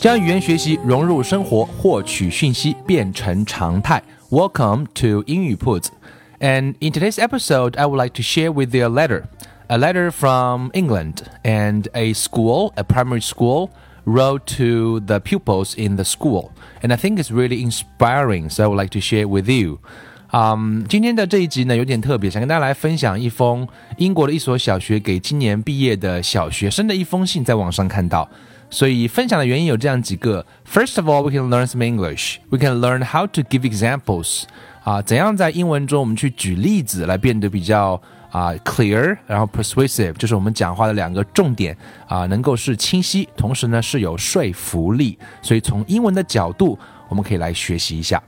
将语言学习融入生活，获取讯息变成常态。Welcome to 英语铺子。And in today's episode, I would like to share with you a letter, a letter from England, and a school, a primary school, wrote to the pupils in the school. And I think it's really inspiring, so I would like to share it with you. 嗯，今天的这一集呢有点特别，想跟大家来分享一封英国的一所小学给今年毕业的小学生的一封信，在网上看到。 所以分享的原因有这样几个：First of all, we can learn some English. We can learn how to give examples. 啊，怎样在英文中我们去举例子来变得比较啊 clear，然后 persuasive，就是我们讲话的两个重点啊，能够是清晰，同时呢是有说服力。所以从英文的角度，我们可以来学习一下。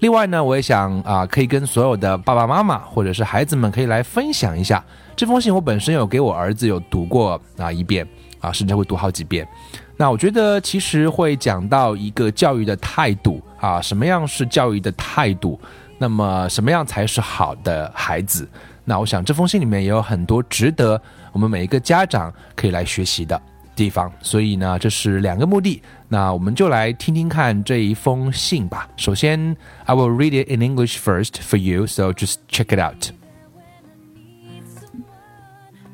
另外呢，我也想啊，可以跟所有的爸爸妈妈或者是孩子们可以来分享一下这封信。我本身有给我儿子有读过啊一遍啊，甚至会读好几遍。那我觉得其实会讲到一个教育的态度啊，什么样是教育的态度？那么什么样才是好的孩子？那我想这封信里面也有很多值得我们每一个家长可以来学习的地方。所以呢，这是两个目的。那我们就来听听看这一封信吧。首先，I will read it in English first for you, so just check it out.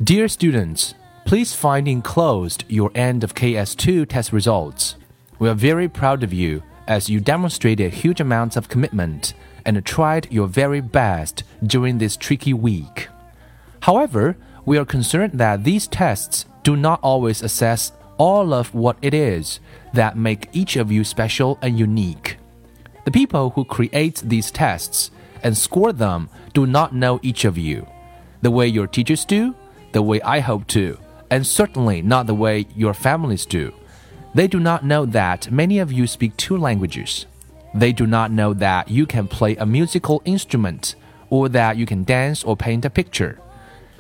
Dear students, please find enclosed your end of KS2 test results. We are very proud of you as you demonstrated huge amounts of commitment and tried your very best during this tricky week. However, we are concerned that these tests do not always assess all of what it is that make each of you special and unique. The people who create these tests and score them do not know each of you, the way your teachers do, the way I hope to, and certainly not the way your families do. They do not know that many of you speak two languages. They do not know that you can play a musical instrument, or that you can dance or paint a picture.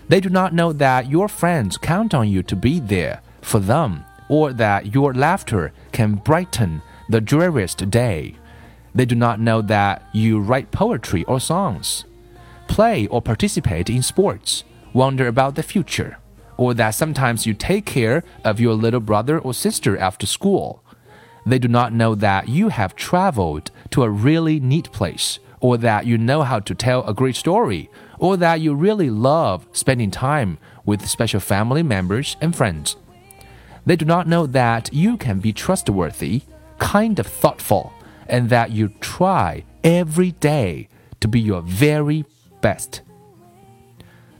They do not know that your friends count on you to be there for them, or that your laughter can brighten the dreariest day. They do not know that you write poetry or songs, play or participate in sports, wonder about the future, or that sometimes you take care of your little brother or sister after school. They do not know that you have traveled to a really neat place, or that you know how to tell a great story, or that you really love spending time with special family members and friends. They do not know that you can be trustworthy, kind of thoughtful, and that you try every day to be your very best.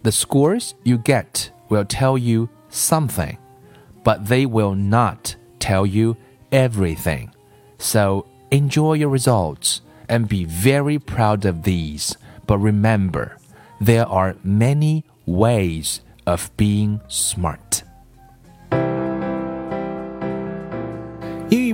The scores you get will tell you something, but they will not tell you everything. So enjoy your results and be very proud of these. But remember, there are many ways of being smart.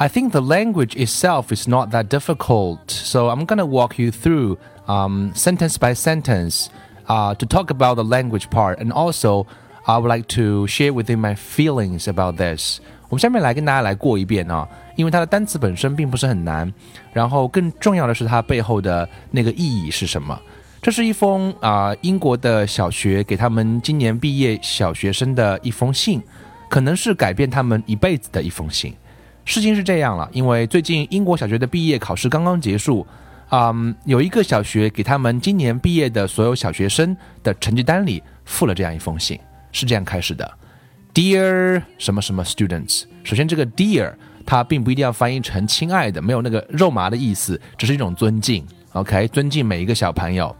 I think the language itself is not that difficult. So, I'm going to walk you through um, sentence by sentence uh, to talk about the language part. And also, I would like to share with you my feelings about this. 我们下面来跟大家来过一遍啊，因为它的单词本身并不是很难，然后更重要的是它背后的那个意义是什么。这是一封啊、英国的小学给他们今年毕业小学生的一封信，可能是改变他们一辈子的一封信。 事情是这样了，因为最近英国小学的毕业考试刚刚结束，嗯，有一个小学给他们今年毕业的所有小学生的成绩单里附了这样一封信，是这样开始的：Dear 什么什么 students。首先，这个 Dear 它并不一定要翻译成“亲爱的”，没有那个肉麻的意思，只是一种尊敬。OK，尊敬每一个小朋友。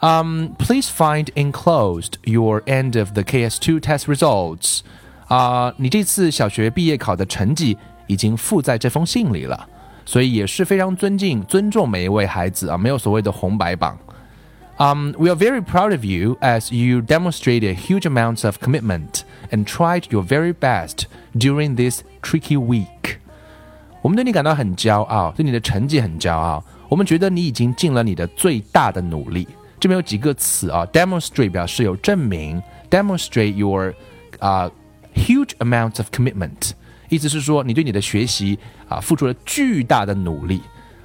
Um, please find enclosed your end of the KS2 test results. 啊、你这次小学毕业考的成绩已经附在这封信里了，所以也是非常尊敬、尊重每一位孩子啊，没有所谓的红白榜。Um, we are very proud of you as you demonstrated huge amounts of commitment and tried your very best during this tricky week. 我们对你感到很骄傲，对你的成绩很骄傲。我们觉得你已经尽了你的最大的努力。这边有几个词啊，demonstrate 表示有证明，demonstrate your 啊、uh, huge amounts of commitment， 意思是说你对你的学习啊付出了巨大的努力。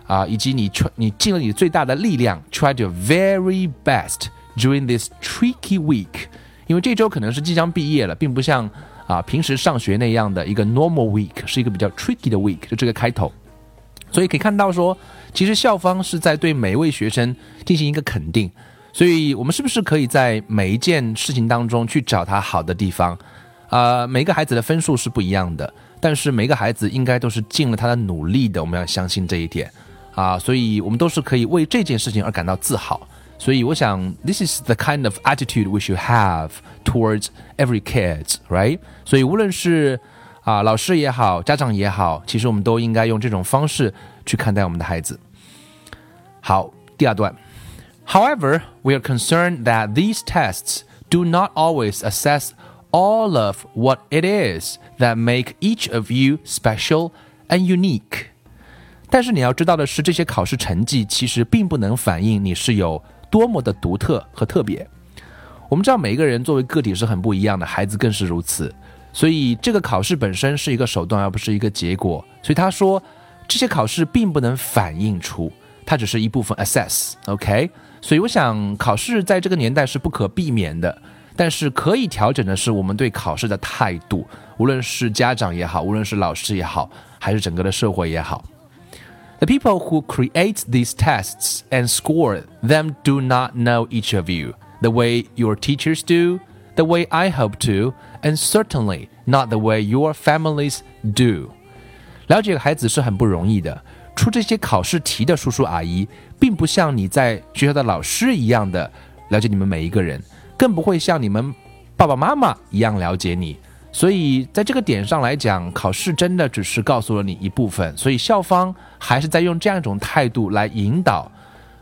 啊，以及你你尽了你最大的力量，try your very best during this tricky week，因为这周可能是即将毕业了，并不像啊平时上学那样的一个 normal week，是一个比较 tricky 的 week，就这个开头。所以可以看到说，其实校方是在对每一位学生进行一个肯定。所以我们是不是可以在每一件事情当中去找他好的地方？啊，每个孩子的分数是不一样的，但是每个孩子应该都是尽了他的努力的，我们要相信这一点。啊，所以我们都是可以为这件事情而感到自豪。所以我想，this is the kind of attitude we should have towards every kids, right？所以无论是啊老师也好，家长也好，其实我们都应该用这种方式去看待我们的孩子。好，第二段。However, we are concerned that these tests do not always assess all of what it is that make each of you special and unique. 但是你要知道的是，这些考试成绩其实并不能反映你是有多么的独特和特别。我们知道每一个人作为个体是很不一样的，孩子更是如此。所以这个考试本身是一个手段，而不是一个结果。所以他说，这些考试并不能反映出，它只是一部分 assess。OK，所以我想考试在这个年代是不可避免的，但是可以调整的是我们对考试的态度，无论是家长也好，无论是老师也好，还是整个的社会也好。The people who create these tests and score them do not know each of you the way your teachers do, the way I hope to, and certainly not the way your families do. 了解孩子是很不容易的。出这些考试题的叔叔阿姨，并不像你在学校的老师一样的了解你们每一个人， 更不会像你们爸爸妈妈一样了解你。所以在这个点上来讲，考试真的只是告诉了你一部分，所以校方还是在用这样一种态度来引导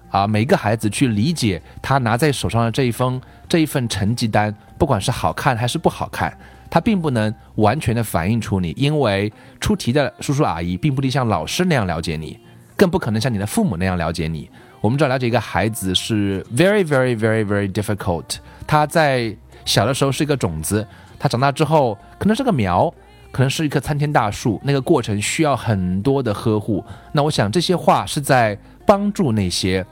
啊每个孩子去理解他拿在手上的这一封这一份成绩单，不管是好看还是不好看，它并不能完全的反映出你，因为出题的叔叔阿姨并不能像老师那样了解你，更不可能像你的父母那样了解你。我们知道了解一个孩子是 very very very very difficult，他在小的时候是一个种子。他长大之后，可能是个苗，可能是一棵参天大树。那个过程需要很多的呵护。那我想这些话是在帮助那些，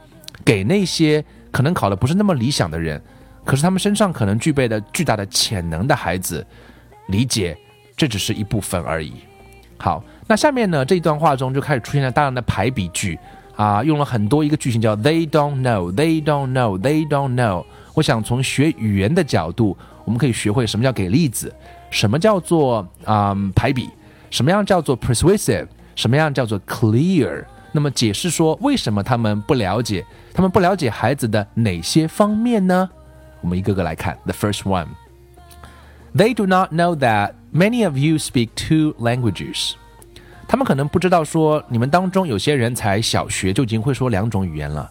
给那些可能考的不是那么理想的人，可是他们身上可能具备的巨大的潜能的孩子，理解这只是一部分而已。好，那下面呢这一段话中就开始出现了大量的排比句啊，用了很多一个句型叫 They don't know, They don't know, They don't know。我想从学语言的角度。我们可以学会什么叫给例子，什么叫做啊、嗯、排比，什么样叫做 persuasive，什么样叫做 clear。那么解释说为什么他们不了解，他们不了解孩子的哪些方面呢？我们一个个来看。The first one, they do not know that many of you speak two languages。 他们可能不知道说你们当中有些人才小学就已经会说两种语言了。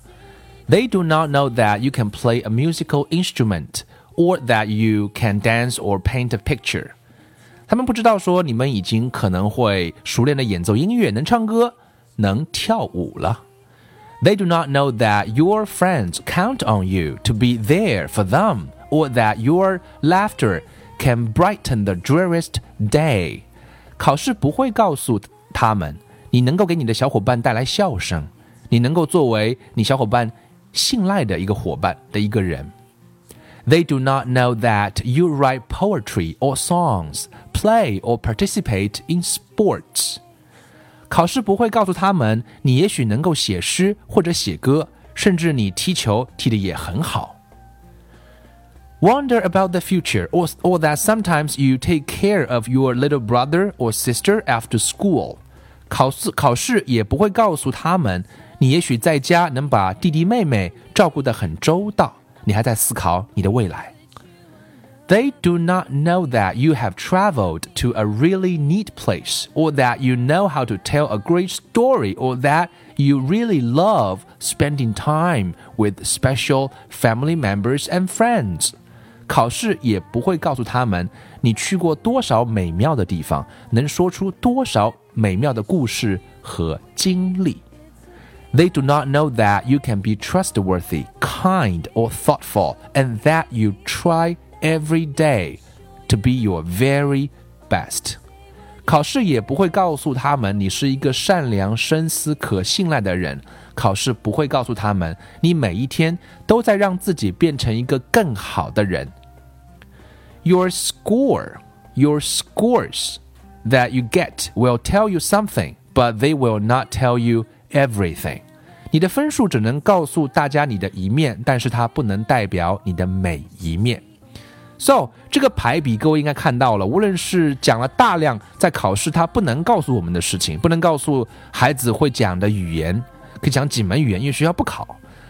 They do not know that you can play a musical instrument or that you can dance or paint a picture。他们不知道说你们已经可能会熟练的演奏音乐，能唱歌，能跳舞了。They do not know that your friends count on you to be there for them, or that your laughter can brighten the dreariest day。考试不会告诉 他们，你能够给你的小伙伴带来笑声，你能够作为你小伙伴信赖的一个伙伴的一个人。They do not know that you write poetry or songs, play or participate in sports. 考试不会告诉他们，你也许能够写诗或者写歌，甚至你踢球踢得也很好。 Wonder about the future, or, or that sometimes you take care of your little brother or sister after school. 考试考试也不会告诉他们，你也许在家能把弟弟妹妹照顾得很周到，你还在思考你的未来。They do not know that you have traveled to a really neat place, or that you know how to tell a great story, or that you really love spending time with special family members and friends. 考试也不会告诉他们你去过多少美妙的地方，能说出多少 美妙的故事和经历。They do not know that you can be trustworthy, kind, or thoughtful, and that you try every day to be your very best。考试也不会告诉他们你是一个善良、深思、可信赖的人。考试不会告诉他们你每一天都在让自己变成一个更好的人。Your score, your scores That you get will tell you something, but they will not tell you everything. 你的分数只能告诉大家你的一面，但是它不能代表你的每一面。So，这个排比各位应该看到了，无论是讲了大量在考试他不能告诉我们的事情，不能告诉孩子会讲的语言，可以讲几门语言，因为学校不考，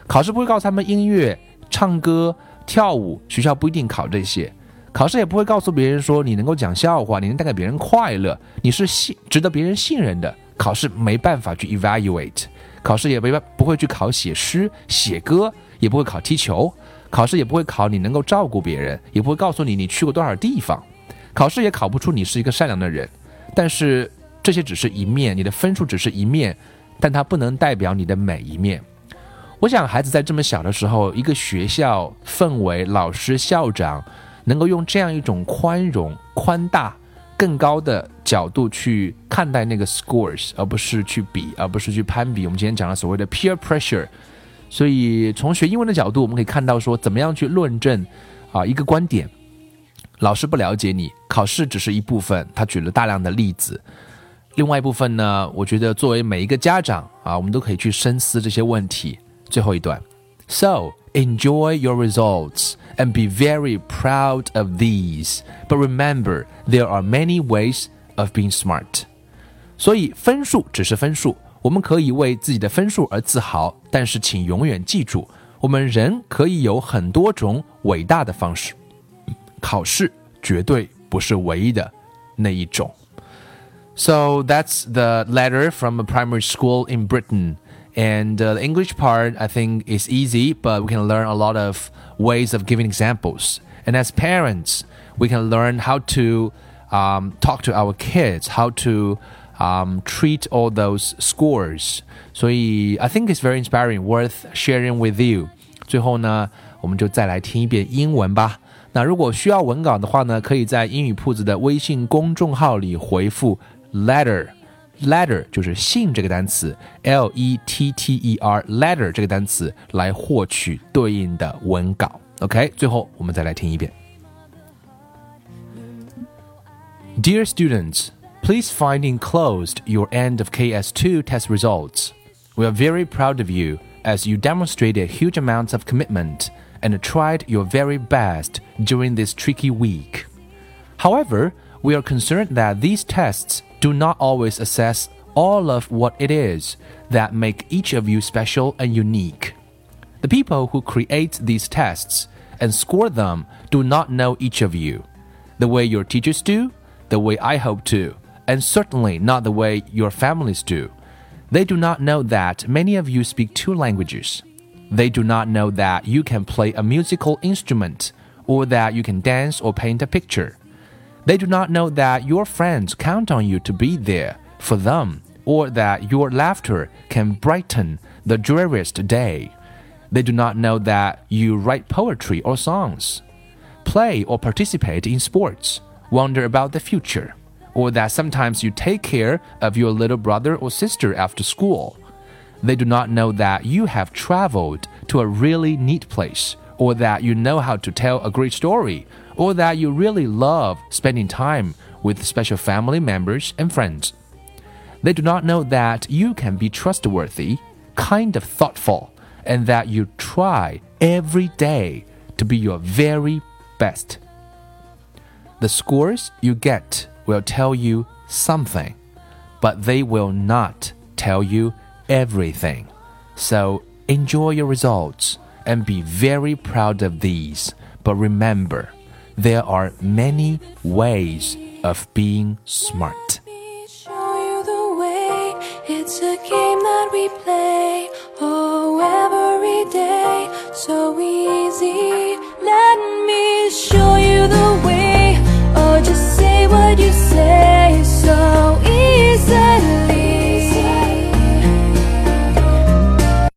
考试不会告诉他们音乐、唱歌、跳舞，学校不一定考这些，考试也不会告诉别人说你能够讲笑话，你能带给别人快乐，你是信值得别人信任的，考试没办法去 evaluate，考试也没办不会去考写诗、写歌，也不会考踢球。考试也不会考你能够照顾别人，也不会告诉你你去过多少地方。考试也考不出你是一个善良的人。但是这些只是一面，你的分数只是一面，但它不能代表你的每一面。我想孩子在这么小的时候，一个学校氛围、老师、校长能够用这样一种宽容、宽大、更高的角度去看待那个 scores，而不是去比，而不是去攀比。我们今天讲了所谓的 peer pressure。所以从学英文的角度，我们可以看到说，怎么样去论证啊一个观点。老师不了解你，考试只是一部分。他举了大量的例子，另外一部分呢，我觉得作为每一个家长啊，我们都可以去深思这些问题。最后一段 ，So enjoy your results and be very proud of these, but remember there are many ways of being smart. 所以分数只是分数。我们可以为自己的分数而自豪，但是请永远记住，我们人可以有很多种伟大的方式，考试绝对不是唯一的那一种。So that's the letter from a primary school in Britain. And uh, the English part, I think, is easy, but we can learn a lot of ways of giving examples. And as parents, we can learn how to um, talk to our kids, how to um, treat all those scores. 所以 I think it's very inspiring, worth sharing with you. 最后呢，我们就再来听一遍英文吧。那如果需要文稿的话呢，可以在英语铺子的微信公众号里回复 letter。 letter 就是信这个单词，L E T T E R letter 这个单词来获取对应的文稿。OK，最后我们再来听一遍。Dear students. Please find enclosed your end of KS2 test results. We are very proud of you as you demonstrated huge amounts of commitment and tried your very best during this tricky week. However, we are concerned that these tests do not always assess all of what it is that make each of you special and unique. The people who create these tests and score them do not know each of you, the way your teachers do, the way I hope to and certainly not the way your families do. They do not know that many of you speak two languages. They do not know that you can play a musical instrument or that you can dance or paint a picture. They do not know that your friends count on you to be there for them or that your laughter can brighten the dreariest day. They do not know that you write poetry or songs, play or participate in sports, wonder about the future or that sometimes you take care of your little brother or sister after school. They do not know that you have traveled to a really neat place, or that you know how to tell a great story, or that you really love spending time with special family members and friends. They do not know that you can be trustworthy, kind of thoughtful, and that you try every day to be your very best. The scores you get will tell you something, but they will not tell you everything. So enjoy your results and be very proud of these. But remember, there are many ways of being smart. It's a game that we play, oh, every day, so easy. Let me show you the way, oh, just say what you say, so.